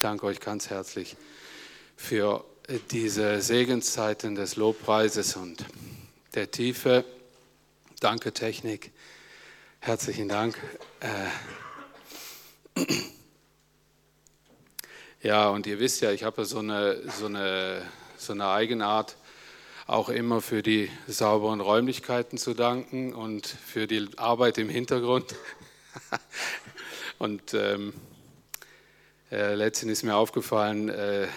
danke euch ganz herzlich für diese Segenszeiten des Lobpreises und der Tiefe. Danke, Technik. Herzlichen Dank. Äh, ja, und ihr wisst ja, ich habe so eine, so, eine, so eine Eigenart, auch immer für die sauberen Räumlichkeiten zu danken und für die Arbeit im Hintergrund. und ähm, äh, letztens ist mir aufgefallen, äh,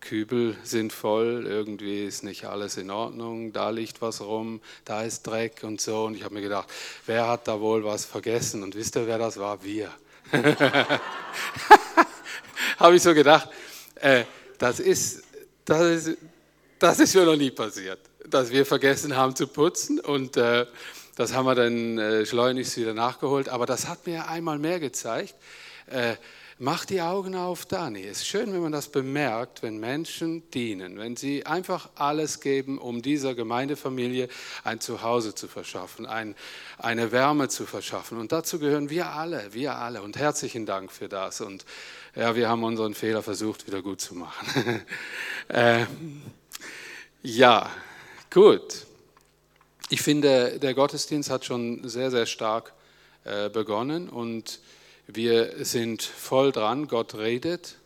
Kübel sind voll, irgendwie ist nicht alles in Ordnung, da liegt was rum, da ist Dreck und so. Und ich habe mir gedacht, wer hat da wohl was vergessen? Und wisst ihr, wer das war? Wir. habe ich so gedacht, äh, das, ist, das, ist, das ist mir noch nie passiert, dass wir vergessen haben zu putzen. Und äh, das haben wir dann äh, schleunigst wieder nachgeholt. Aber das hat mir einmal mehr gezeigt äh, Mach die Augen auf, Dani. Es ist schön, wenn man das bemerkt, wenn Menschen dienen, wenn sie einfach alles geben, um dieser Gemeindefamilie ein Zuhause zu verschaffen, ein, eine Wärme zu verschaffen. Und dazu gehören wir alle, wir alle. Und herzlichen Dank für das. Und ja, wir haben unseren Fehler versucht, wieder gut zu machen. äh, ja, gut. Ich finde, der Gottesdienst hat schon sehr, sehr stark äh, begonnen und wir sind voll dran, Gott redet.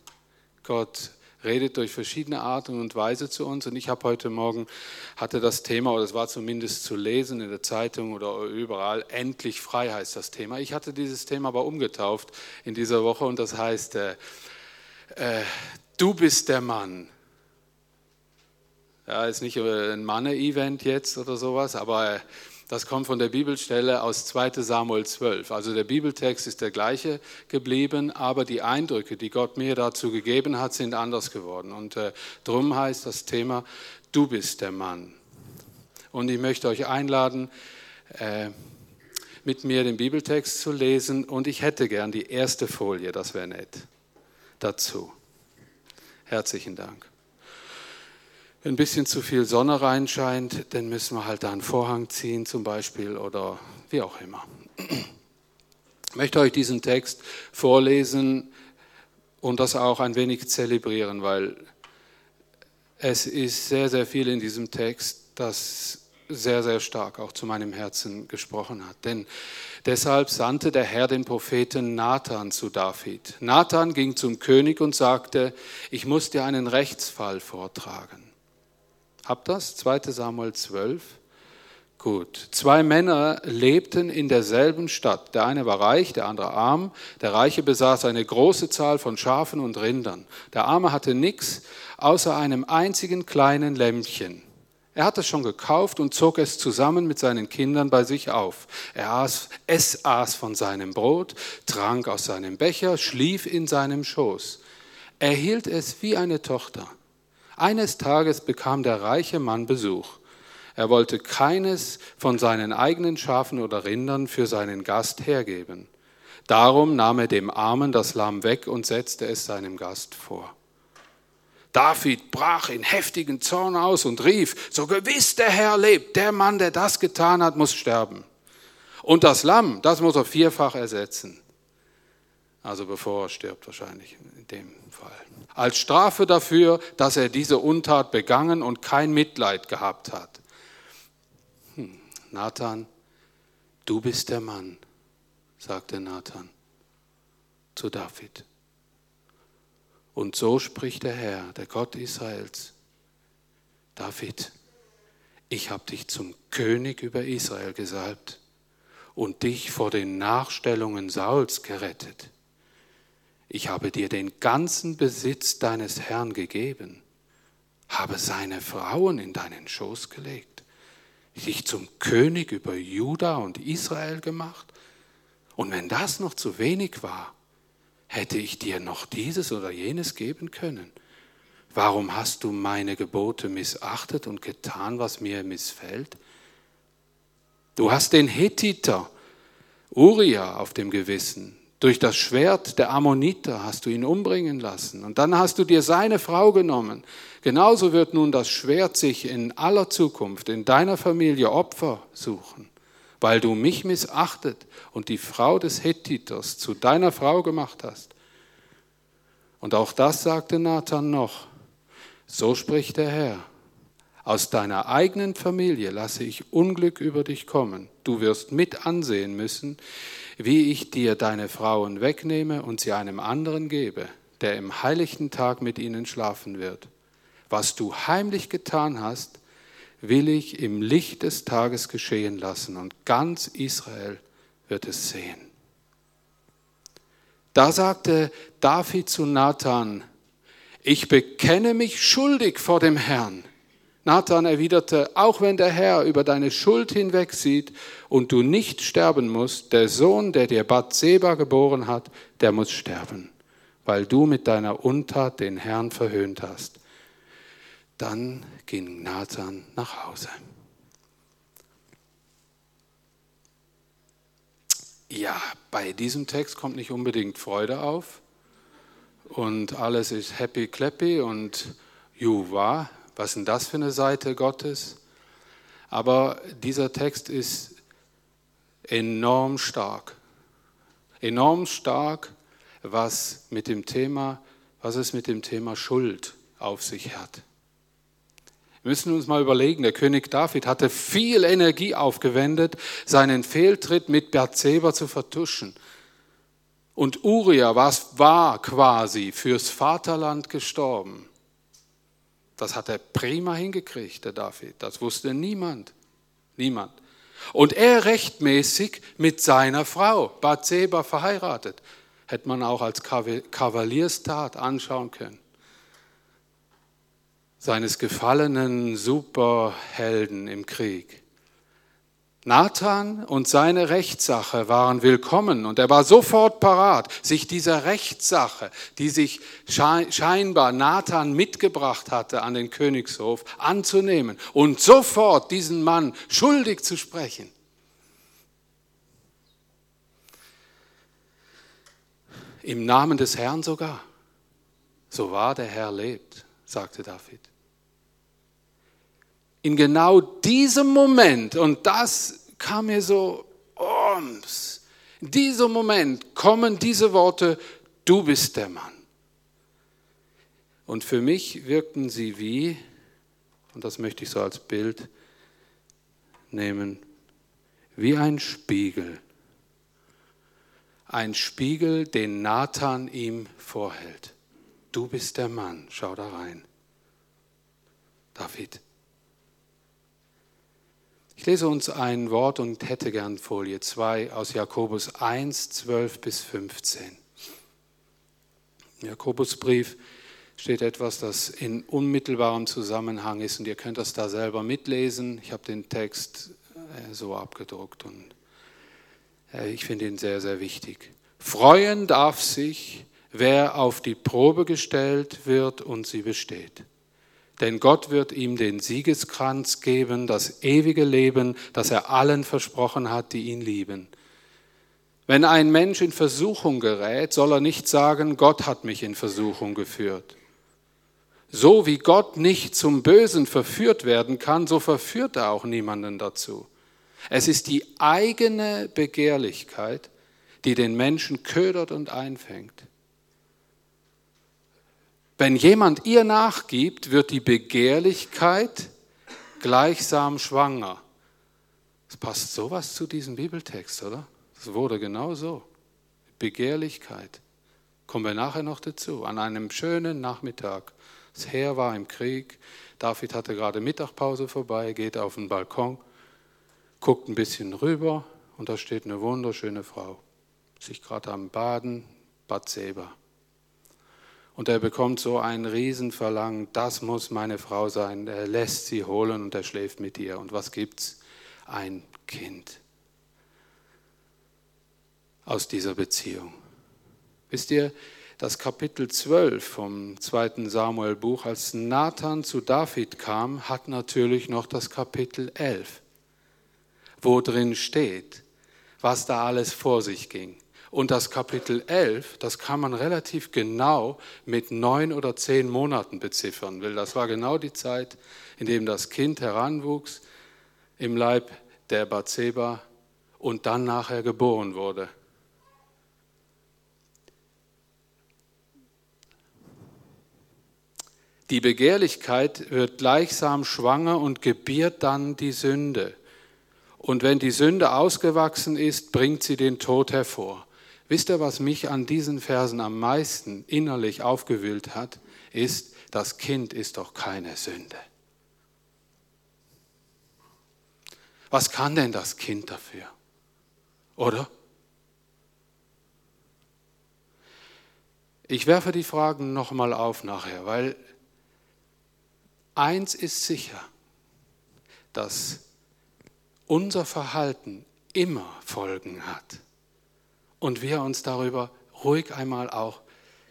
Gott redet durch verschiedene Arten und Weise zu uns. Und ich habe heute Morgen, hatte das Thema, oder es war zumindest zu lesen in der Zeitung oder überall, endlich frei heißt das Thema. Ich hatte dieses Thema aber umgetauft in dieser Woche und das heißt, äh, äh, du bist der Mann. Ja, ist nicht ein Manne-Event jetzt oder sowas, aber äh, das kommt von der Bibelstelle aus 2 Samuel 12. Also der Bibeltext ist der gleiche geblieben, aber die Eindrücke, die Gott mir dazu gegeben hat, sind anders geworden. Und äh, drum heißt das Thema, du bist der Mann. Und ich möchte euch einladen, äh, mit mir den Bibeltext zu lesen. Und ich hätte gern die erste Folie, das wäre nett, dazu. Herzlichen Dank. Ein bisschen zu viel Sonne reinscheint, dann müssen wir halt da einen Vorhang ziehen zum Beispiel oder wie auch immer. Ich möchte euch diesen Text vorlesen und das auch ein wenig zelebrieren, weil es ist sehr, sehr viel in diesem Text, das sehr, sehr stark auch zu meinem Herzen gesprochen hat. Denn deshalb sandte der Herr den Propheten Nathan zu David. Nathan ging zum König und sagte, ich muss dir einen Rechtsfall vortragen. Habt das? 2 Samuel 12. Gut. Zwei Männer lebten in derselben Stadt. Der eine war reich, der andere arm. Der Reiche besaß eine große Zahl von Schafen und Rindern. Der Arme hatte nichts außer einem einzigen kleinen Lämmchen. Er hatte es schon gekauft und zog es zusammen mit seinen Kindern bei sich auf. Er aß, es aß von seinem Brot, trank aus seinem Becher, schlief in seinem Schoß. Er hielt es wie eine Tochter. Eines Tages bekam der reiche Mann Besuch. Er wollte keines von seinen eigenen Schafen oder Rindern für seinen Gast hergeben. Darum nahm er dem Armen das Lamm weg und setzte es seinem Gast vor. David brach in heftigen Zorn aus und rief, so gewiss der Herr lebt, der Mann, der das getan hat, muss sterben. Und das Lamm, das muss er vierfach ersetzen. Also bevor er stirbt wahrscheinlich in dem. Als Strafe dafür, dass er diese Untat begangen und kein Mitleid gehabt hat. Hm, Nathan, du bist der Mann, sagte Nathan zu David. Und so spricht der Herr, der Gott Israels. David, ich habe dich zum König über Israel gesalbt und dich vor den Nachstellungen Sauls gerettet ich habe dir den ganzen Besitz deines Herrn gegeben, habe seine Frauen in deinen Schoß gelegt, dich zum König über Juda und Israel gemacht. Und wenn das noch zu wenig war, hätte ich dir noch dieses oder jenes geben können. Warum hast du meine Gebote missachtet und getan, was mir missfällt? Du hast den Hethiter Uriah auf dem Gewissen, durch das Schwert der Ammoniter hast du ihn umbringen lassen. Und dann hast du dir seine Frau genommen. Genauso wird nun das Schwert sich in aller Zukunft in deiner Familie Opfer suchen, weil du mich missachtet und die Frau des Hethiters zu deiner Frau gemacht hast. Und auch das sagte Nathan noch. So spricht der Herr. Aus deiner eigenen Familie lasse ich Unglück über dich kommen. Du wirst mit ansehen müssen, wie ich dir deine Frauen wegnehme und sie einem anderen gebe, der im heiligen Tag mit ihnen schlafen wird. Was du heimlich getan hast, will ich im Licht des Tages geschehen lassen und ganz Israel wird es sehen. Da sagte David zu Nathan, ich bekenne mich schuldig vor dem Herrn. Nathan erwiderte, auch wenn der Herr über deine Schuld hinwegsieht und du nicht sterben musst, der Sohn, der dir Bathseba geboren hat, der muss sterben, weil du mit deiner Untat den Herrn verhöhnt hast. Dann ging Nathan nach Hause. Ja, bei diesem Text kommt nicht unbedingt Freude auf und alles ist happy clappy und juwa, was ist denn das für eine Seite Gottes? Aber dieser Text ist enorm stark. Enorm stark, was mit dem Thema, was es mit dem Thema Schuld auf sich hat. Wir müssen uns mal überlegen, der König David hatte viel Energie aufgewendet, seinen Fehltritt mit Berzeba zu vertuschen. Und Uriah was war quasi fürs Vaterland gestorben. Das hat er prima hingekriegt, der David. Das wusste niemand. Niemand. Und er rechtmäßig mit seiner Frau, Bathseba, verheiratet. Hätte man auch als Kavalierstat anschauen können seines gefallenen Superhelden im Krieg. Nathan und seine Rechtssache waren willkommen und er war sofort parat, sich dieser Rechtssache, die sich scheinbar Nathan mitgebracht hatte an den Königshof, anzunehmen und sofort diesen Mann schuldig zu sprechen. Im Namen des Herrn sogar. So wahr der Herr lebt, sagte David in genau diesem Moment, und das kam mir so ums, in diesem Moment kommen diese Worte, du bist der Mann. Und für mich wirkten sie wie, und das möchte ich so als Bild nehmen, wie ein Spiegel. Ein Spiegel, den Nathan ihm vorhält. Du bist der Mann, schau da rein. David, ich lese uns ein Wort und hätte gern Folie 2 aus Jakobus 1, 12 bis 15. Im Jakobusbrief steht etwas, das in unmittelbarem Zusammenhang ist und ihr könnt das da selber mitlesen. Ich habe den Text äh, so abgedruckt und äh, ich finde ihn sehr, sehr wichtig. Freuen darf sich, wer auf die Probe gestellt wird und sie besteht denn Gott wird ihm den Siegeskranz geben, das ewige Leben, das er allen versprochen hat, die ihn lieben. Wenn ein Mensch in Versuchung gerät, soll er nicht sagen, Gott hat mich in Versuchung geführt. So wie Gott nicht zum Bösen verführt werden kann, so verführt er auch niemanden dazu. Es ist die eigene Begehrlichkeit, die den Menschen ködert und einfängt. Wenn jemand ihr nachgibt, wird die Begehrlichkeit gleichsam schwanger. Es passt sowas zu diesem Bibeltext, oder? Es wurde genau so. Begehrlichkeit. Kommen wir nachher noch dazu. An einem schönen Nachmittag. Das Heer war im Krieg. David hatte gerade Mittagpause vorbei, geht auf den Balkon, guckt ein bisschen rüber und da steht eine wunderschöne Frau. Sich gerade am Baden, Bathseba. Und er bekommt so ein Riesenverlangen, das muss meine Frau sein. Er lässt sie holen und er schläft mit ihr. Und was gibt's? Ein Kind aus dieser Beziehung. Wisst ihr, das Kapitel 12 vom zweiten Samuel-Buch, als Nathan zu David kam, hat natürlich noch das Kapitel 11, wo drin steht, was da alles vor sich ging. Und das Kapitel 11, das kann man relativ genau mit neun oder zehn Monaten beziffern, weil das war genau die Zeit, in dem das Kind heranwuchs im Leib der Bathseba und dann nachher geboren wurde. Die Begehrlichkeit wird gleichsam schwanger und gebiert dann die Sünde. Und wenn die Sünde ausgewachsen ist, bringt sie den Tod hervor. Wisst ihr, was mich an diesen Versen am meisten innerlich aufgewühlt hat? Ist, das Kind ist doch keine Sünde. Was kann denn das Kind dafür? Oder? Ich werfe die Fragen nochmal auf nachher, weil eins ist sicher, dass unser Verhalten immer Folgen hat und wir uns darüber ruhig einmal auch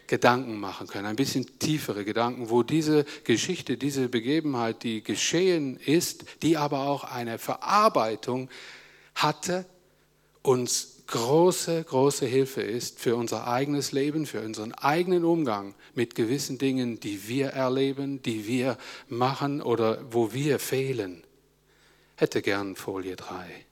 Gedanken machen können, ein bisschen tiefere Gedanken, wo diese Geschichte, diese Begebenheit, die geschehen ist, die aber auch eine Verarbeitung hatte, uns große, große Hilfe ist für unser eigenes Leben, für unseren eigenen Umgang mit gewissen Dingen, die wir erleben, die wir machen oder wo wir fehlen. Hätte gern Folie 3.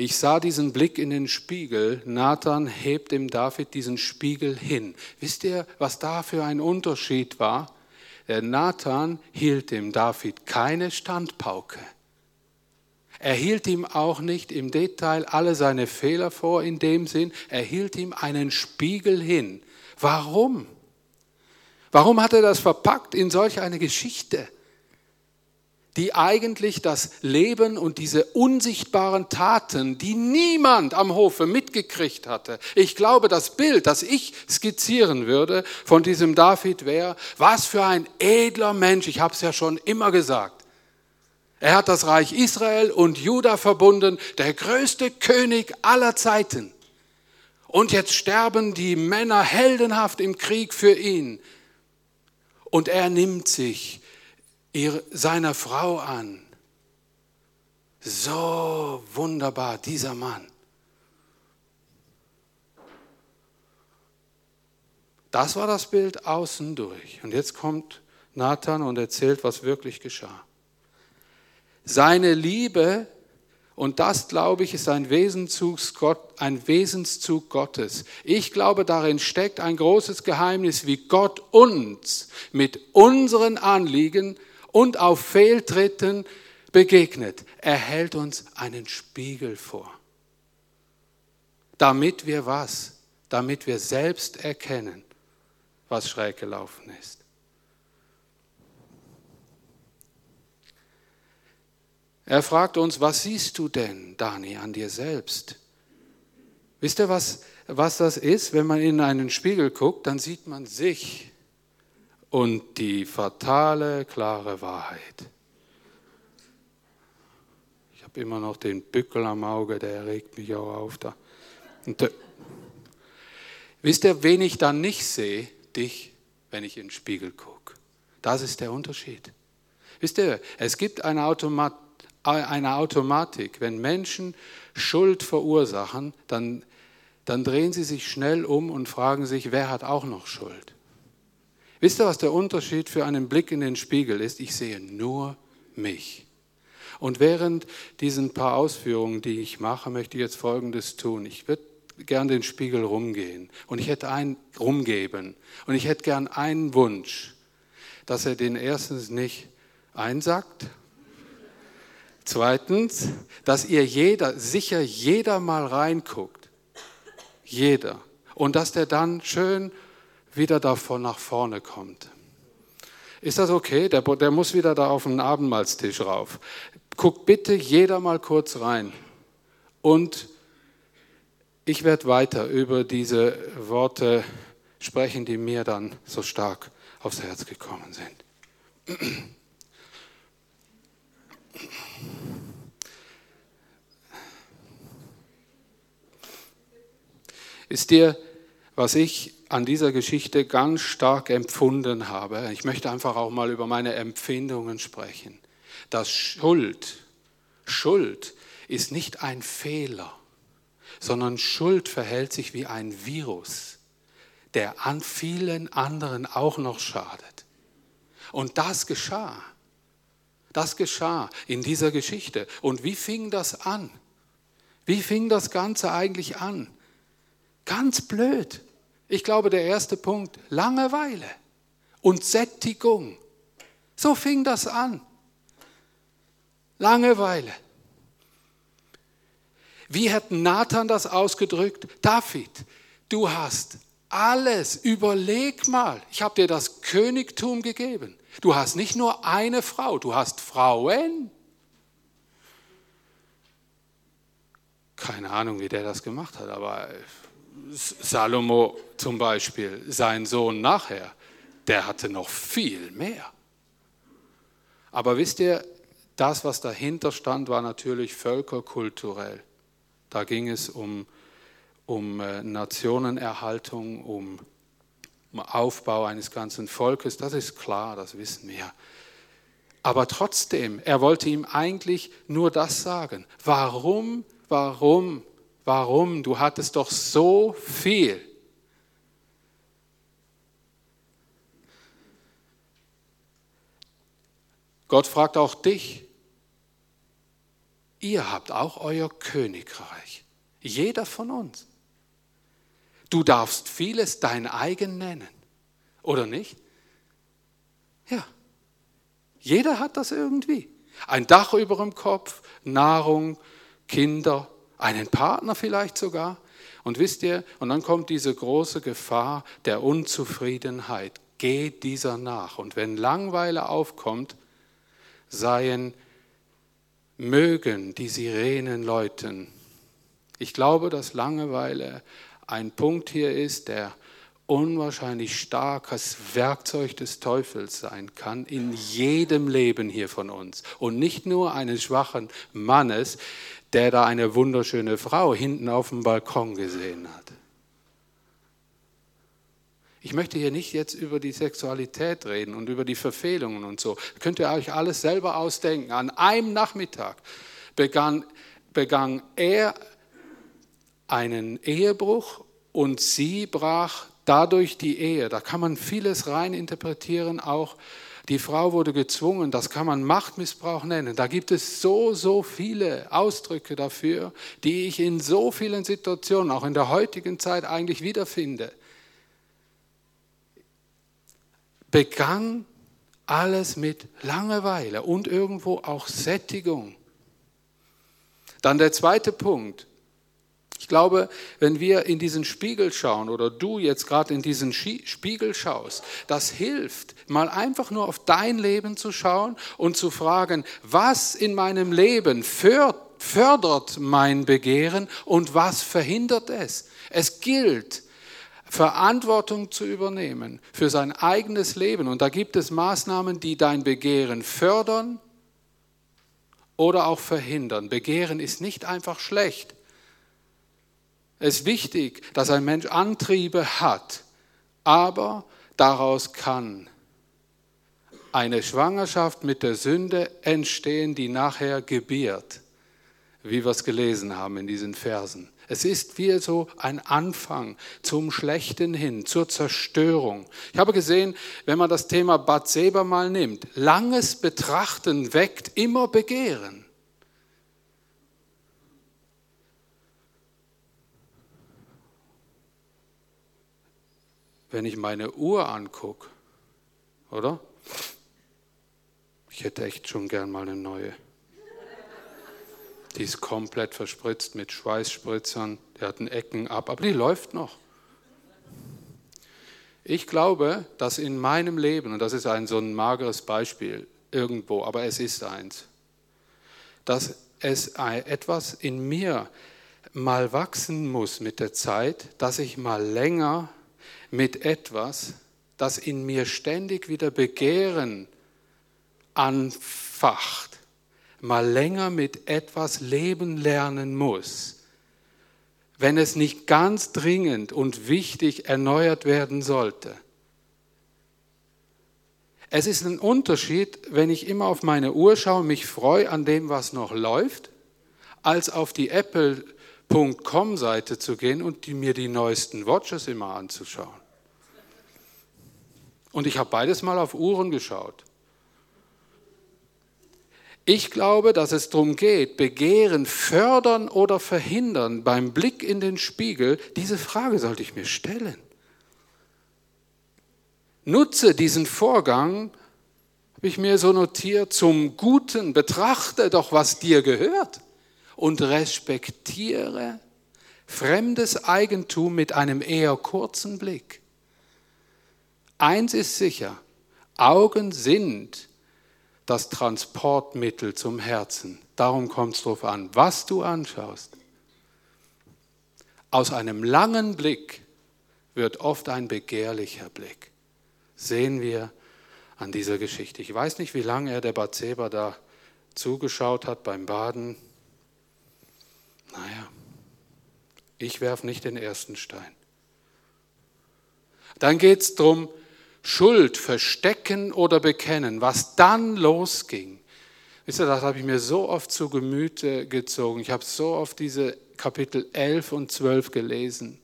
Ich sah diesen Blick in den Spiegel. Nathan hebt dem David diesen Spiegel hin. Wisst ihr, was da für ein Unterschied war? Der Nathan hielt dem David keine Standpauke. Er hielt ihm auch nicht im Detail alle seine Fehler vor in dem Sinn, er hielt ihm einen Spiegel hin. Warum? Warum hat er das verpackt in solch eine Geschichte, die eigentlich das Leben und diese unsichtbaren Taten, die niemand am Hofe mitgekriegt hatte. Ich glaube, das Bild, das ich skizzieren würde von diesem David wäre, was für ein edler Mensch, ich habe es ja schon immer gesagt. Er hat das Reich Israel und Juda verbunden, der größte König aller Zeiten. Und jetzt sterben die Männer heldenhaft im Krieg für ihn. Und er nimmt sich seiner Frau an. So wunderbar, dieser Mann. Das war das Bild außen durch. Und jetzt kommt Nathan und erzählt, was wirklich geschah. Seine Liebe, und das, glaube ich, ist ein Wesenszug, ein Wesenszug Gottes. Ich glaube, darin steckt ein großes Geheimnis, wie Gott uns mit unseren Anliegen und auf Fehltritten begegnet. Er hält uns einen Spiegel vor. Damit wir was? Damit wir selbst erkennen, was schräg gelaufen ist. Er fragt uns, was siehst du denn, Dani, an dir selbst? Wisst ihr, was, was das ist? Wenn man in einen Spiegel guckt, dann sieht man sich und die fatale, klare Wahrheit. Ich habe immer noch den Bückel am Auge, der regt mich auch auf. Da. Und, äh, wisst ihr, wen ich dann nicht sehe? Dich, wenn ich in den Spiegel gucke. Das ist der Unterschied. Wisst ihr, es gibt eine Automat eine Automatik. Wenn Menschen Schuld verursachen, dann, dann drehen sie sich schnell um und fragen sich, wer hat auch noch Schuld? Wisst ihr, was der Unterschied für einen Blick in den Spiegel ist? Ich sehe nur mich. Und während diesen paar Ausführungen, die ich mache, möchte ich jetzt Folgendes tun. Ich würde gern den Spiegel rumgehen und ich hätte einen rumgeben und ich hätte gern einen Wunsch, dass er den erstens nicht einsackt Zweitens, dass ihr jeder, sicher jeder mal reinguckt. Jeder. Und dass der dann schön wieder davon nach vorne kommt. Ist das okay? Der, der muss wieder da auf den Abendmahlstisch rauf. Guckt bitte jeder mal kurz rein. Und ich werde weiter über diese Worte sprechen, die mir dann so stark aufs Herz gekommen sind. Ist dir, was ich an dieser Geschichte ganz stark empfunden habe, ich möchte einfach auch mal über meine Empfindungen sprechen, dass Schuld, Schuld ist nicht ein Fehler, sondern Schuld verhält sich wie ein Virus, der an vielen anderen auch noch schadet. Und das geschah. Das geschah in dieser Geschichte. Und wie fing das an? Wie fing das Ganze eigentlich an? Ganz blöd. Ich glaube, der erste Punkt, Langeweile und Sättigung. So fing das an. Langeweile. Wie hat Nathan das ausgedrückt? David, du hast alles, überleg mal, ich habe dir das Königtum gegeben. Du hast nicht nur eine Frau, du hast Frauen. Keine Ahnung, wie der das gemacht hat, aber Salomo zum Beispiel, sein Sohn nachher, der hatte noch viel mehr. Aber wisst ihr, das, was dahinter stand, war natürlich völkerkulturell. Da ging es um, um äh, Nationenerhaltung, um, um Aufbau eines ganzen Volkes. Das ist klar, das wissen wir. Aber trotzdem, er wollte ihm eigentlich nur das sagen. Warum, warum, warum? Du hattest doch so viel. Gott fragt auch dich, ihr habt auch euer Königreich, jeder von uns. Du darfst vieles dein eigen nennen, oder nicht? Ja, jeder hat das irgendwie. Ein Dach über dem Kopf, Nahrung, Kinder, einen Partner vielleicht sogar. Und wisst ihr, und dann kommt diese große Gefahr der Unzufriedenheit. Geht dieser nach. Und wenn Langweile aufkommt, seien mögen die Sirenen läuten. Ich glaube, dass Langeweile ein Punkt hier ist, der unwahrscheinlich starkes Werkzeug des Teufels sein kann in jedem Leben hier von uns. Und nicht nur eines schwachen Mannes, der da eine wunderschöne Frau hinten auf dem Balkon gesehen hat. Ich möchte hier nicht jetzt über die Sexualität reden und über die Verfehlungen und so. Könnt ihr euch alles selber ausdenken. An einem Nachmittag begann, begann er einen Ehebruch und sie brach dadurch die Ehe. Da kann man vieles rein interpretieren, auch die Frau wurde gezwungen, das kann man Machtmissbrauch nennen. Da gibt es so, so viele Ausdrücke dafür, die ich in so vielen Situationen, auch in der heutigen Zeit, eigentlich wiederfinde. begann alles mit Langeweile und irgendwo auch Sättigung. Dann der zweite Punkt. Ich glaube, wenn wir in diesen Spiegel schauen oder du jetzt gerade in diesen Spiegel schaust, das hilft, mal einfach nur auf dein Leben zu schauen und zu fragen, was in meinem Leben fördert mein Begehren und was verhindert es. Es gilt, Verantwortung zu übernehmen für sein eigenes Leben. Und da gibt es Maßnahmen, die dein Begehren fördern oder auch verhindern. Begehren ist nicht einfach schlecht. Es ist wichtig, dass ein Mensch Antriebe hat, aber daraus kann eine Schwangerschaft mit der Sünde entstehen, die nachher gebiert, wie wir es gelesen haben in diesen Versen. Es ist wie so ein Anfang zum Schlechten hin, zur Zerstörung. Ich habe gesehen, wenn man das Thema Bathseba mal nimmt, langes Betrachten weckt immer Begehren. Wenn ich meine Uhr angucke, oder? Ich hätte echt schon gern mal eine neue. Die ist komplett verspritzt mit Schweißspritzern, die hat Ecken ab, aber die läuft noch. Ich glaube, dass in meinem Leben, und das ist ein so ein mageres Beispiel irgendwo, aber es ist eins, dass es etwas in mir mal wachsen muss mit der Zeit, dass ich mal länger mit etwas, das in mir ständig wieder Begehren anfacht, mal länger mit etwas leben lernen muss, wenn es nicht ganz dringend und wichtig erneuert werden sollte. Es ist ein Unterschied, wenn ich immer auf meine Uhr schaue, mich freue an dem, was noch läuft, als auf die Apple.com-Seite zu gehen und die, mir die neuesten Watches immer anzuschauen. Und ich habe beides mal auf Uhren geschaut. Ich glaube, dass es darum geht, Begehren fördern oder verhindern. Beim Blick in den Spiegel, diese Frage sollte ich mir stellen. Nutze diesen Vorgang, habe ich mir so notiert, zum Guten. Betrachte doch, was dir gehört und respektiere fremdes Eigentum mit einem eher kurzen Blick. Eins ist sicher, Augen sind das Transportmittel zum Herzen. Darum kommt es darauf an, was du anschaust. Aus einem langen Blick wird oft ein begehrlicher Blick. Sehen wir an dieser Geschichte. Ich weiß nicht, wie lange er der Bathseba da zugeschaut hat beim Baden. Naja, ich werfe nicht den ersten Stein. Dann geht es darum, Schuld verstecken oder bekennen, was dann losging. Wisst ihr, das habe ich mir so oft zu Gemüte gezogen. Ich habe so oft diese Kapitel 11 und 12 gelesen.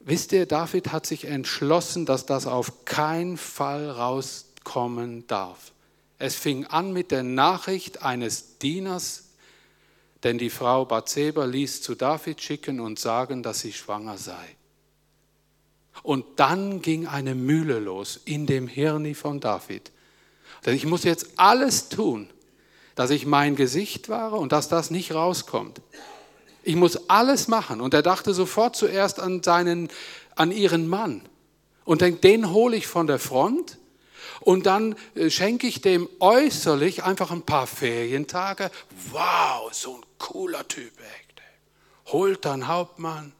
Wisst ihr, David hat sich entschlossen, dass das auf keinen Fall rauskommen darf. Es fing an mit der Nachricht eines Dieners, denn die Frau Bathseba ließ zu David schicken und sagen, dass sie schwanger sei. Und dann ging eine Mühle los in dem Hirni von David. Denn ich muss jetzt alles tun, dass ich mein Gesicht wahre und dass das nicht rauskommt. Ich muss alles machen. Und er dachte sofort zuerst an, seinen, an ihren Mann. Und denkt, den hole ich von der Front und dann äh, schenke ich dem äußerlich einfach ein paar Ferientage. Wow, so ein cooler Typ, echt. Holt dann Hauptmann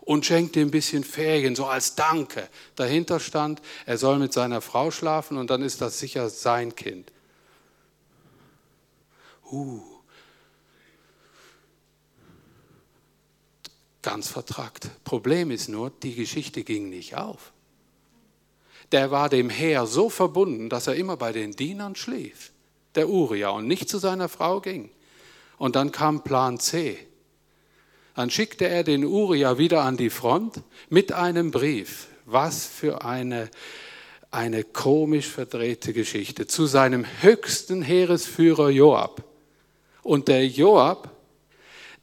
und schenkt ihm ein bisschen Ferien, so als Danke. Dahinter stand, er soll mit seiner Frau schlafen und dann ist das sicher sein Kind. Uh. Ganz vertrackt. Problem ist nur, die Geschichte ging nicht auf. Der war dem Heer so verbunden, dass er immer bei den Dienern schlief, der Uriah, und nicht zu seiner Frau ging. Und dann kam Plan C. Dann schickte er den Uriah wieder an die Front mit einem Brief. Was für eine, eine komisch verdrehte Geschichte. Zu seinem höchsten Heeresführer Joab. Und der Joab,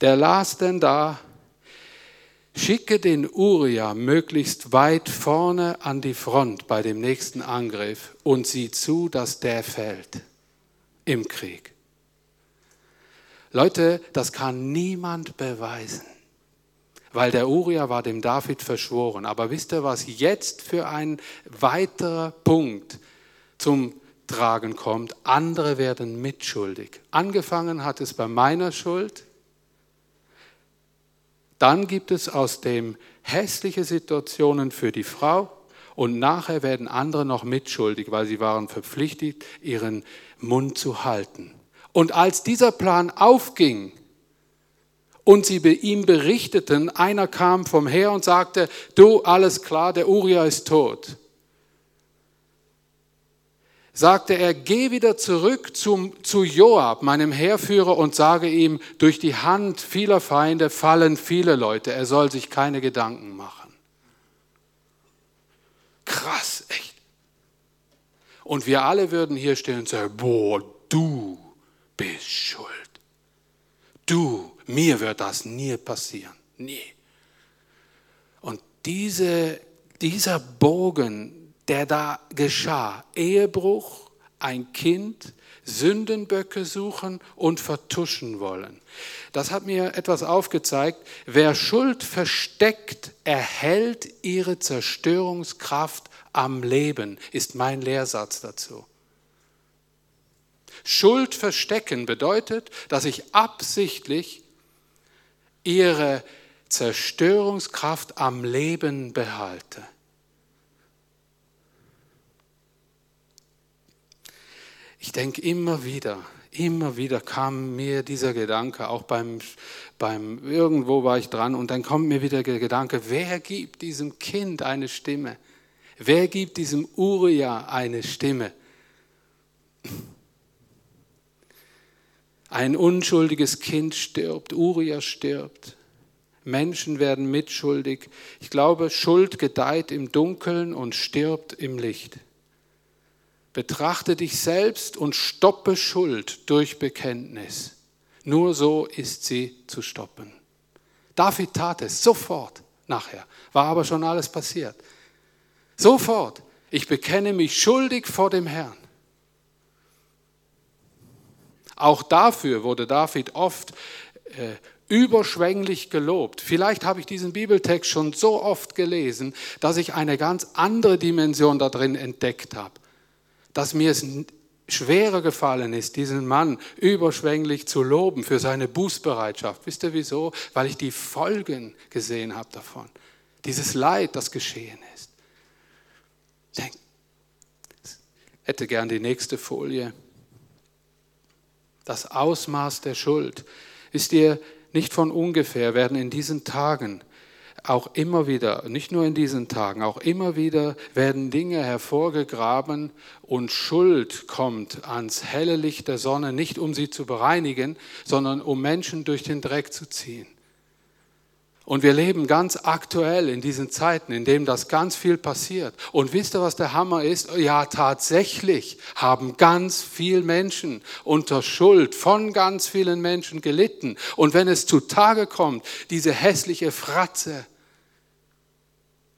der las denn da, schicke den Uriah möglichst weit vorne an die Front bei dem nächsten Angriff und sieh zu, dass der fällt im Krieg. Leute, das kann niemand beweisen, weil der Uriah war dem David verschworen. Aber wisst ihr, was jetzt für ein weiterer Punkt zum Tragen kommt? Andere werden mitschuldig. Angefangen hat es bei meiner Schuld. Dann gibt es aus dem hässliche Situationen für die Frau und nachher werden andere noch mitschuldig, weil sie waren verpflichtet, ihren Mund zu halten. Und als dieser Plan aufging und sie ihm berichteten, einer kam vom Heer und sagte, du, alles klar, der Uriah ist tot. Sagte er, geh wieder zurück zum, zu Joab, meinem Heerführer, und sage ihm, durch die Hand vieler Feinde fallen viele Leute, er soll sich keine Gedanken machen. Krass, echt. Und wir alle würden hier stehen und sagen, boah, du, bist schuld. Du, mir wird das nie passieren. Nie. Und diese, dieser Bogen, der da geschah, Ehebruch, ein Kind, Sündenböcke suchen und vertuschen wollen. Das hat mir etwas aufgezeigt. Wer Schuld versteckt, erhält ihre Zerstörungskraft am Leben, ist mein Lehrsatz dazu. Schuld verstecken bedeutet, dass ich absichtlich ihre Zerstörungskraft am Leben behalte. Ich denke immer wieder, immer wieder kam mir dieser Gedanke, auch beim, beim, irgendwo war ich dran und dann kommt mir wieder der Gedanke, wer gibt diesem Kind eine Stimme? Wer gibt diesem Uriah eine Stimme? Ein unschuldiges Kind stirbt, Uriah stirbt. Menschen werden mitschuldig. Ich glaube, Schuld gedeiht im Dunkeln und stirbt im Licht. Betrachte dich selbst und stoppe Schuld durch Bekenntnis. Nur so ist sie zu stoppen. David tat es sofort nachher, war aber schon alles passiert. Sofort. Ich bekenne mich schuldig vor dem Herrn. Auch dafür wurde David oft äh, überschwänglich gelobt. Vielleicht habe ich diesen Bibeltext schon so oft gelesen, dass ich eine ganz andere Dimension da drin entdeckt habe. Dass mir es schwerer gefallen ist, diesen Mann überschwänglich zu loben für seine Bußbereitschaft. Wisst ihr wieso? Weil ich die Folgen gesehen habe davon. Dieses Leid, das geschehen ist. Ich hätte gern die nächste Folie. Das Ausmaß der Schuld. Wisst ihr, nicht von ungefähr werden in diesen Tagen auch immer wieder, nicht nur in diesen Tagen, auch immer wieder werden Dinge hervorgegraben und Schuld kommt ans helle Licht der Sonne, nicht um sie zu bereinigen, sondern um Menschen durch den Dreck zu ziehen. Und wir leben ganz aktuell in diesen Zeiten, in denen das ganz viel passiert. Und wisst ihr, was der Hammer ist? Ja, tatsächlich haben ganz viele Menschen unter Schuld von ganz vielen Menschen gelitten. Und wenn es zutage kommt, diese hässliche Fratze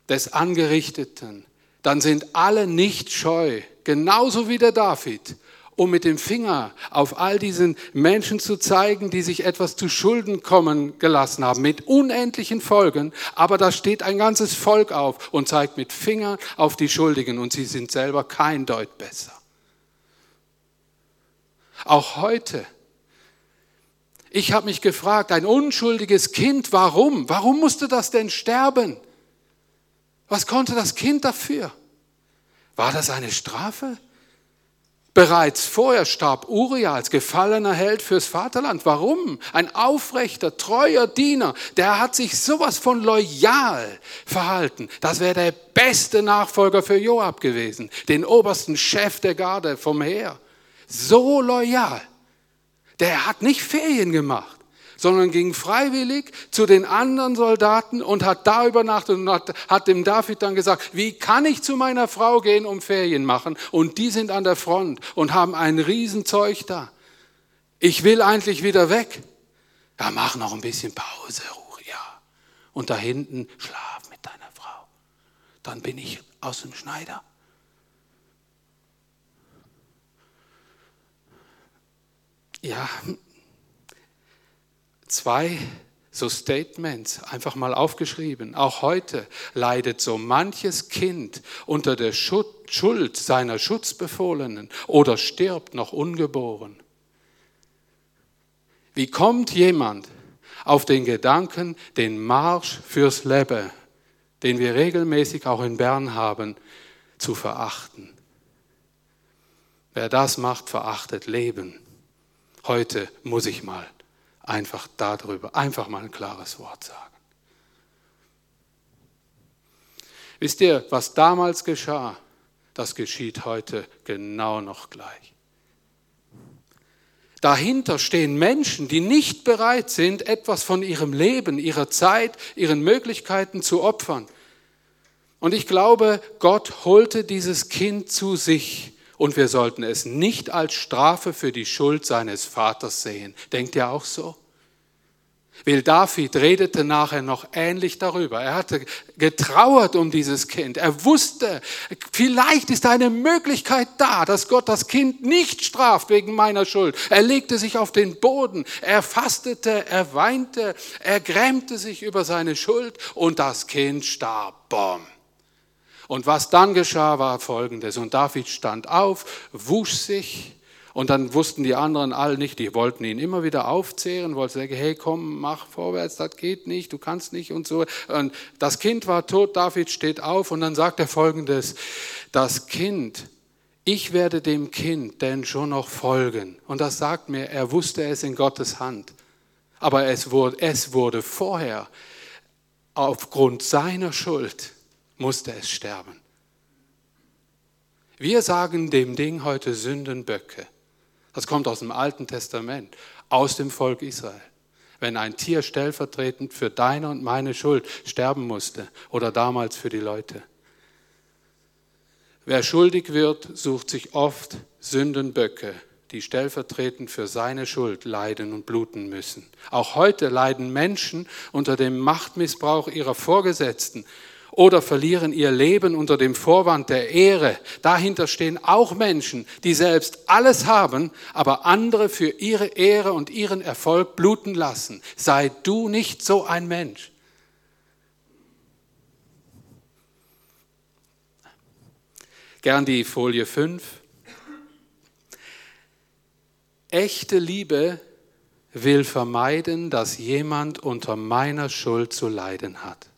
des Angerichteten, dann sind alle nicht scheu, genauso wie der David, um mit dem Finger auf all diesen Menschen zu zeigen, die sich etwas zu Schulden kommen gelassen haben, mit unendlichen Folgen. Aber da steht ein ganzes Volk auf und zeigt mit Finger auf die Schuldigen und sie sind selber kein Deut besser. Auch heute. Ich habe mich gefragt, ein unschuldiges Kind, warum? Warum musste das denn sterben? Was konnte das Kind dafür? War das eine Strafe? Bereits vorher starb Uriah als gefallener Held fürs Vaterland. Warum? Ein aufrechter, treuer Diener, der hat sich sowas von loyal verhalten. Das wäre der beste Nachfolger für Joab gewesen, den obersten Chef der Garde vom Heer. So loyal. Der hat nicht Ferien gemacht sondern ging freiwillig zu den anderen Soldaten und hat da übernachtet und hat, hat dem David dann gesagt, wie kann ich zu meiner Frau gehen und Ferien machen? Und die sind an der Front und haben ein Riesenzeug da. Ich will eigentlich wieder weg. Ja, mach noch ein bisschen Pause, ja. Und da hinten schlaf mit deiner Frau. Dann bin ich aus dem Schneider. Ja, zwei so Statements, einfach mal aufgeschrieben. Auch heute leidet so manches Kind unter der Schuld seiner Schutzbefohlenen oder stirbt noch ungeboren. Wie kommt jemand auf den Gedanken, den Marsch fürs Leben, den wir regelmäßig auch in Bern haben, zu verachten? Wer das macht, verachtet Leben. Heute muss ich mal einfach darüber, einfach mal ein klares Wort sagen. Wisst ihr, was damals geschah, das geschieht heute genau noch gleich. Dahinter stehen Menschen, die nicht bereit sind, etwas von ihrem Leben, ihrer Zeit, ihren Möglichkeiten zu opfern. Und ich glaube, Gott holte dieses Kind zu sich und wir sollten es nicht als Strafe für die Schuld seines Vaters sehen. Denkt ihr auch so? Weil David redete nachher noch ähnlich darüber. Er hatte getrauert um dieses Kind. Er wusste, vielleicht ist eine Möglichkeit da, dass Gott das Kind nicht straft wegen meiner Schuld. Er legte sich auf den Boden, er fastete, er weinte, er grämte sich über seine Schuld und das Kind starb. Bom. Und was dann geschah, war folgendes. Und David stand auf, wusch sich und dann wussten die anderen alle nicht, die wollten ihn immer wieder aufzehren, wollten sagen, hey komm, mach vorwärts, das geht nicht, du kannst nicht und so. Und das Kind war tot, David steht auf und dann sagt er folgendes, das Kind, ich werde dem Kind denn schon noch folgen. Und das sagt mir, er wusste es in Gottes Hand. Aber es wurde, es wurde vorher, aufgrund seiner Schuld, musste es sterben. Wir sagen dem Ding heute Sündenböcke. Das kommt aus dem Alten Testament, aus dem Volk Israel. Wenn ein Tier stellvertretend für deine und meine Schuld sterben musste oder damals für die Leute. Wer schuldig wird, sucht sich oft Sündenböcke, die stellvertretend für seine Schuld leiden und bluten müssen. Auch heute leiden Menschen unter dem Machtmissbrauch ihrer Vorgesetzten oder verlieren ihr Leben unter dem Vorwand der Ehre. Dahinter stehen auch Menschen, die selbst alles haben, aber andere für ihre Ehre und ihren Erfolg bluten lassen. Sei du nicht so ein Mensch. Gern die Folie 5. Echte Liebe will vermeiden, dass jemand unter meiner Schuld zu leiden hat.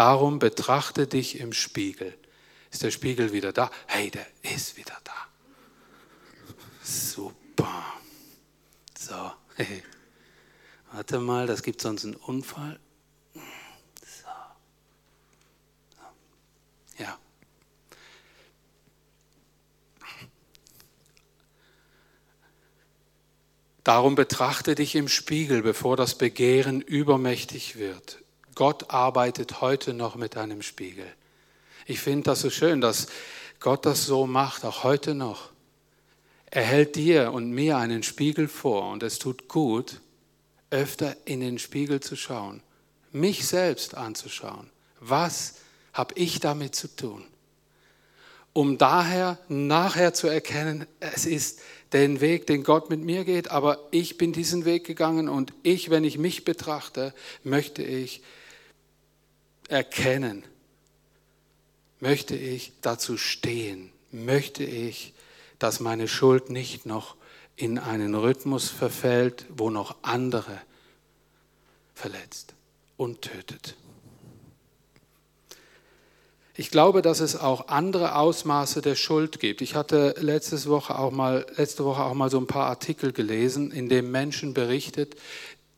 Darum betrachte dich im Spiegel. Ist der Spiegel wieder da? Hey, der ist wieder da. Super. So, hey. Warte mal, das gibt sonst einen Unfall. So. Ja. Darum betrachte dich im Spiegel, bevor das Begehren übermächtig wird. Gott arbeitet heute noch mit einem Spiegel. Ich finde das so schön, dass Gott das so macht, auch heute noch. Er hält dir und mir einen Spiegel vor und es tut gut, öfter in den Spiegel zu schauen, mich selbst anzuschauen. Was habe ich damit zu tun? Um daher nachher zu erkennen, es ist den Weg, den Gott mit mir geht, aber ich bin diesen Weg gegangen und ich, wenn ich mich betrachte, möchte ich erkennen? Möchte ich dazu stehen? Möchte ich, dass meine Schuld nicht noch in einen Rhythmus verfällt, wo noch andere verletzt und tötet? Ich glaube, dass es auch andere Ausmaße der Schuld gibt. Ich hatte letzte Woche auch mal, letzte Woche auch mal so ein paar Artikel gelesen, in denen Menschen berichtet,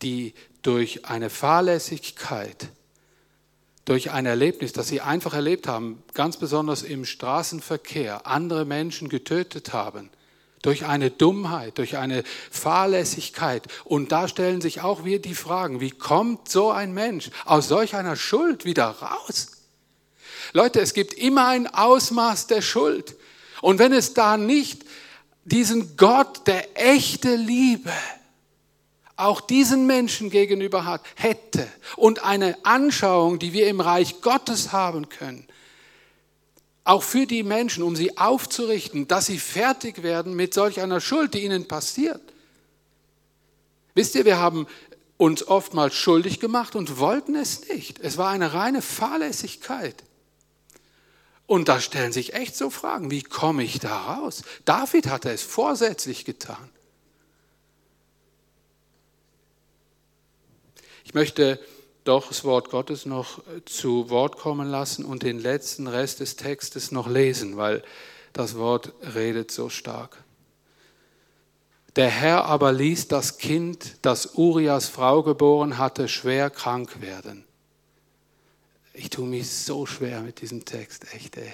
die durch eine Fahrlässigkeit durch ein Erlebnis, das sie einfach erlebt haben, ganz besonders im Straßenverkehr, andere Menschen getötet haben, durch eine Dummheit, durch eine Fahrlässigkeit. Und da stellen sich auch wir die Fragen, wie kommt so ein Mensch aus solch einer Schuld wieder raus? Leute, es gibt immer ein Ausmaß der Schuld. Und wenn es da nicht diesen Gott der echte Liebe, auch diesen Menschen gegenüber hat, hätte und eine Anschauung, die wir im Reich Gottes haben können, auch für die Menschen, um sie aufzurichten, dass sie fertig werden mit solch einer Schuld, die ihnen passiert. Wisst ihr, wir haben uns oftmals schuldig gemacht und wollten es nicht. Es war eine reine Fahrlässigkeit. Und da stellen sich echt so Fragen, wie komme ich da raus? David hatte es vorsätzlich getan. Ich möchte doch das Wort Gottes noch zu Wort kommen lassen und den letzten Rest des Textes noch lesen, weil das Wort redet so stark. Der Herr aber ließ das Kind, das Urias Frau geboren hatte, schwer krank werden. Ich tue mich so schwer mit diesem Text, echt, ey.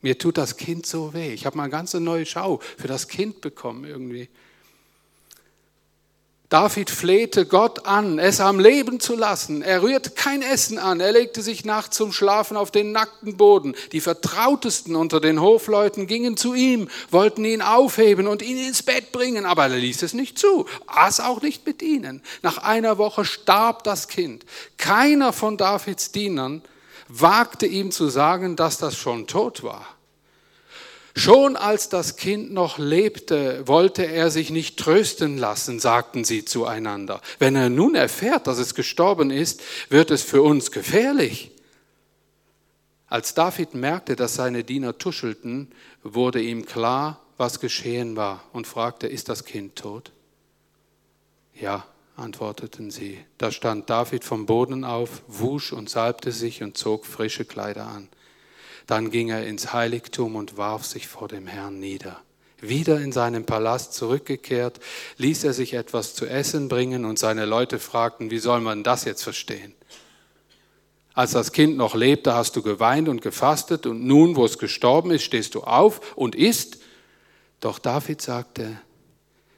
Mir tut das Kind so weh. Ich habe mal eine ganze neue Schau für das Kind bekommen irgendwie. David flehte Gott an, es am Leben zu lassen. Er rührte kein Essen an. Er legte sich nachts zum Schlafen auf den nackten Boden. Die Vertrautesten unter den Hofleuten gingen zu ihm, wollten ihn aufheben und ihn ins Bett bringen, aber er ließ es nicht zu, aß auch nicht mit ihnen. Nach einer Woche starb das Kind. Keiner von Davids Dienern wagte ihm zu sagen, dass das schon tot war. Schon als das Kind noch lebte, wollte er sich nicht trösten lassen, sagten sie zueinander. Wenn er nun erfährt, dass es gestorben ist, wird es für uns gefährlich. Als David merkte, dass seine Diener tuschelten, wurde ihm klar, was geschehen war und fragte, ist das Kind tot? Ja, antworteten sie. Da stand David vom Boden auf, wusch und salbte sich und zog frische Kleider an. Dann ging er ins Heiligtum und warf sich vor dem Herrn nieder. Wieder in seinen Palast zurückgekehrt, ließ er sich etwas zu essen bringen und seine Leute fragten, wie soll man das jetzt verstehen? Als das Kind noch lebte, hast du geweint und gefastet und nun, wo es gestorben ist, stehst du auf und isst. Doch David sagte,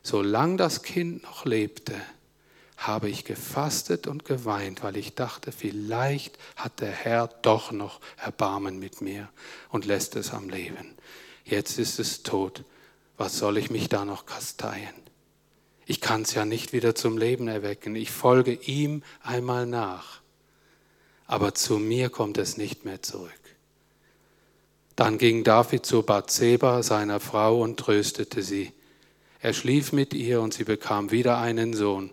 solange das Kind noch lebte, habe ich gefastet und geweint, weil ich dachte, vielleicht hat der Herr doch noch Erbarmen mit mir und lässt es am Leben. Jetzt ist es tot. Was soll ich mich da noch kasteien? Ich kann es ja nicht wieder zum Leben erwecken. Ich folge ihm einmal nach. aber zu mir kommt es nicht mehr zurück. Dann ging David zu Bathseba, seiner Frau, und tröstete sie. Er schlief mit ihr und sie bekam wieder einen Sohn.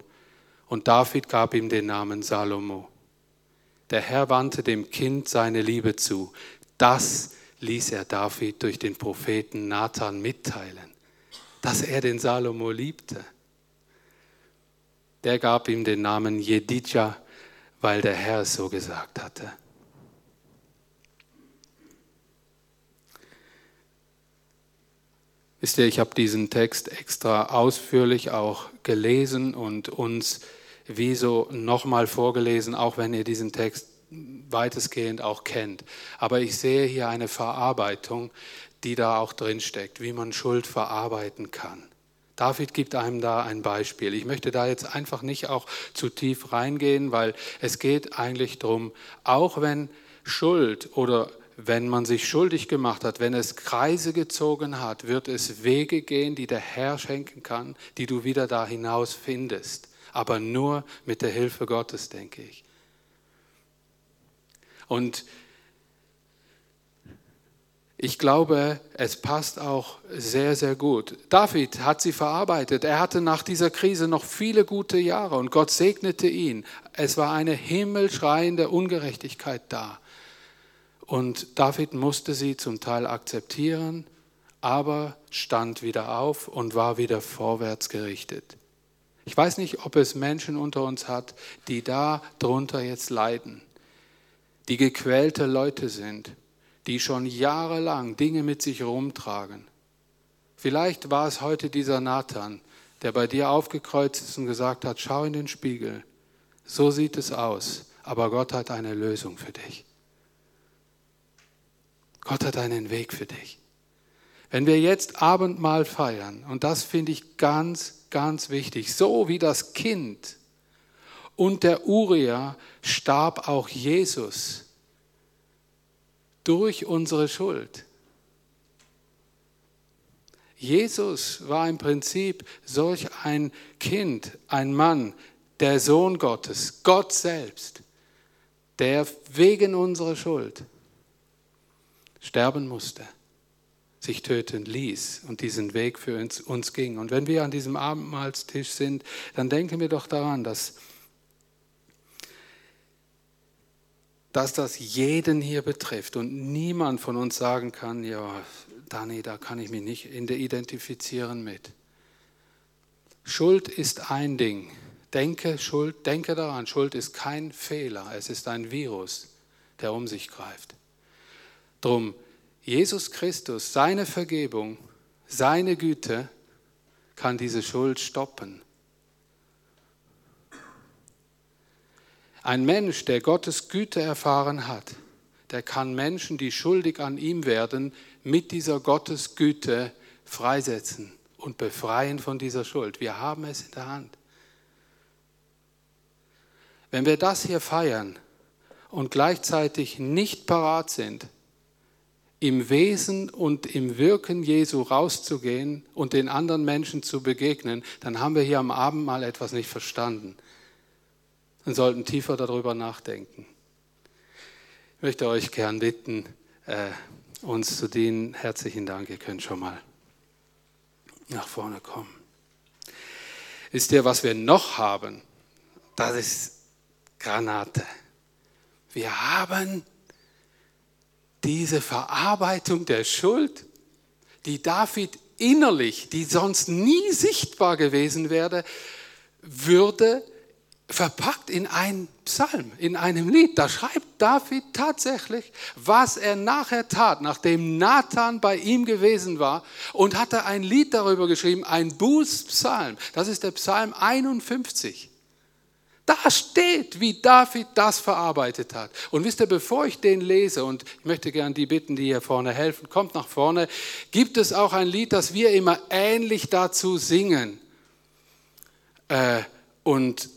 Und David gab ihm den Namen Salomo. Der Herr wandte dem Kind seine Liebe zu. Das ließ er David durch den Propheten Nathan mitteilen, dass er den Salomo liebte. Der gab ihm den Namen Jedidja, weil der Herr es so gesagt hatte. Wisst ihr, ich habe diesen Text extra ausführlich auch gelesen und uns wie so nochmal vorgelesen, auch wenn ihr diesen Text weitestgehend auch kennt. Aber ich sehe hier eine Verarbeitung, die da auch drin steckt, wie man Schuld verarbeiten kann. David gibt einem da ein Beispiel. Ich möchte da jetzt einfach nicht auch zu tief reingehen, weil es geht eigentlich darum, auch wenn Schuld oder wenn man sich schuldig gemacht hat, wenn es Kreise gezogen hat, wird es Wege gehen, die der Herr schenken kann, die du wieder da hinaus findest. Aber nur mit der Hilfe Gottes, denke ich. Und ich glaube, es passt auch sehr, sehr gut. David hat sie verarbeitet. Er hatte nach dieser Krise noch viele gute Jahre und Gott segnete ihn. Es war eine himmelschreiende Ungerechtigkeit da. Und David musste sie zum Teil akzeptieren, aber stand wieder auf und war wieder vorwärts gerichtet. Ich weiß nicht, ob es Menschen unter uns hat, die da drunter jetzt leiden, die gequälte Leute sind, die schon jahrelang Dinge mit sich rumtragen. Vielleicht war es heute dieser Nathan, der bei dir aufgekreuzt ist und gesagt hat, schau in den Spiegel, so sieht es aus, aber Gott hat eine Lösung für dich. Gott hat einen Weg für dich. Wenn wir jetzt Abendmahl feiern, und das finde ich ganz, ganz wichtig, so wie das Kind und der Uriah starb auch Jesus durch unsere Schuld. Jesus war im Prinzip solch ein Kind, ein Mann, der Sohn Gottes, Gott selbst, der wegen unserer Schuld sterben musste, sich töten ließ und diesen Weg für uns, uns ging. Und wenn wir an diesem Abendmahlstisch sind, dann denken wir doch daran, dass, dass das jeden hier betrifft und niemand von uns sagen kann, ja, Dani, da kann ich mich nicht identifizieren mit. Schuld ist ein Ding. Denke, Schuld, denke daran, Schuld ist kein Fehler, es ist ein Virus, der um sich greift. Drum, Jesus Christus, seine Vergebung, seine Güte kann diese Schuld stoppen. Ein Mensch, der Gottes Güte erfahren hat, der kann Menschen, die schuldig an ihm werden, mit dieser Gottes Güte freisetzen und befreien von dieser Schuld. Wir haben es in der Hand. Wenn wir das hier feiern und gleichzeitig nicht parat sind, im Wesen und im Wirken Jesu rauszugehen und den anderen Menschen zu begegnen, dann haben wir hier am Abend mal etwas nicht verstanden und sollten tiefer darüber nachdenken. Ich möchte euch gern bitten, äh, uns zu dienen. Herzlichen Dank, ihr könnt schon mal nach vorne kommen. Wisst ihr, was wir noch haben? Das ist Granate. Wir haben diese Verarbeitung der Schuld, die David innerlich, die sonst nie sichtbar gewesen wäre, würde verpackt in einen Psalm, in einem Lied. Da schreibt David tatsächlich, was er nachher tat, nachdem Nathan bei ihm gewesen war und hatte ein Lied darüber geschrieben, ein Bußpsalm. Das ist der Psalm 51. Da steht, wie David das verarbeitet hat. Und wisst ihr, bevor ich den lese, und ich möchte gern die bitten, die hier vorne helfen, kommt nach vorne, gibt es auch ein Lied, das wir immer ähnlich dazu singen. Äh, und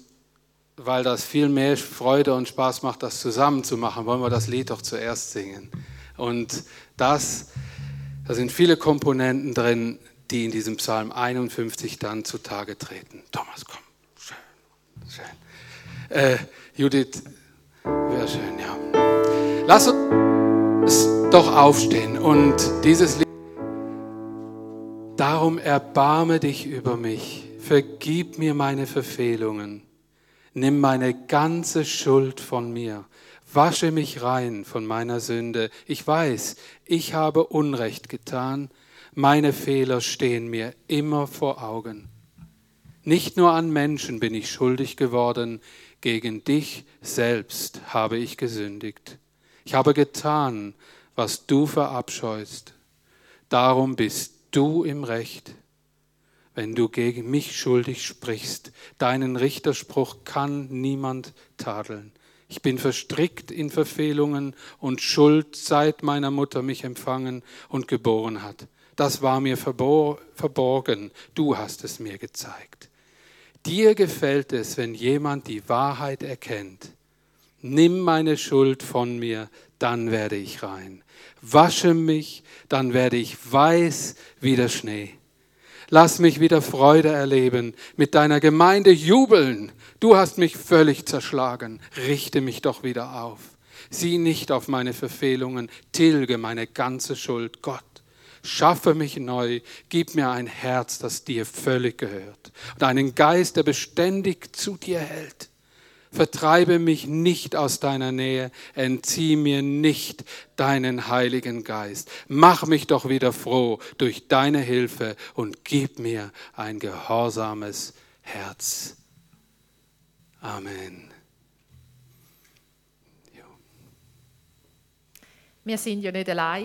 weil das viel mehr Freude und Spaß macht, das zusammen zu machen, wollen wir das Lied doch zuerst singen. Und das, da sind viele Komponenten drin, die in diesem Psalm 51 dann zutage treten. Thomas, komm. Schön, schön. Äh, Judith, Wäre schön, ja. Lass uns doch aufstehen und dieses Lied. Darum erbarme dich über mich, vergib mir meine Verfehlungen, nimm meine ganze Schuld von mir, wasche mich rein von meiner Sünde. Ich weiß, ich habe Unrecht getan, meine Fehler stehen mir immer vor Augen. Nicht nur an Menschen bin ich schuldig geworden, gegen dich selbst habe ich gesündigt. Ich habe getan, was du verabscheust. Darum bist du im Recht, wenn du gegen mich schuldig sprichst. Deinen Richterspruch kann niemand tadeln. Ich bin verstrickt in Verfehlungen und Schuld, seit meiner Mutter mich empfangen und geboren hat. Das war mir verborgen, du hast es mir gezeigt. Dir gefällt es, wenn jemand die Wahrheit erkennt. Nimm meine Schuld von mir, dann werde ich rein. Wasche mich, dann werde ich weiß wie der Schnee. Lass mich wieder Freude erleben, mit deiner Gemeinde jubeln. Du hast mich völlig zerschlagen. Richte mich doch wieder auf. Sieh nicht auf meine Verfehlungen, tilge meine ganze Schuld, Gott. Schaffe mich neu, gib mir ein Herz, das dir völlig gehört und einen Geist, der beständig zu dir hält. Vertreibe mich nicht aus deiner Nähe, entzieh mir nicht deinen Heiligen Geist. Mach mich doch wieder froh durch deine Hilfe und gib mir ein gehorsames Herz. Amen. Wir sind ja nicht allein.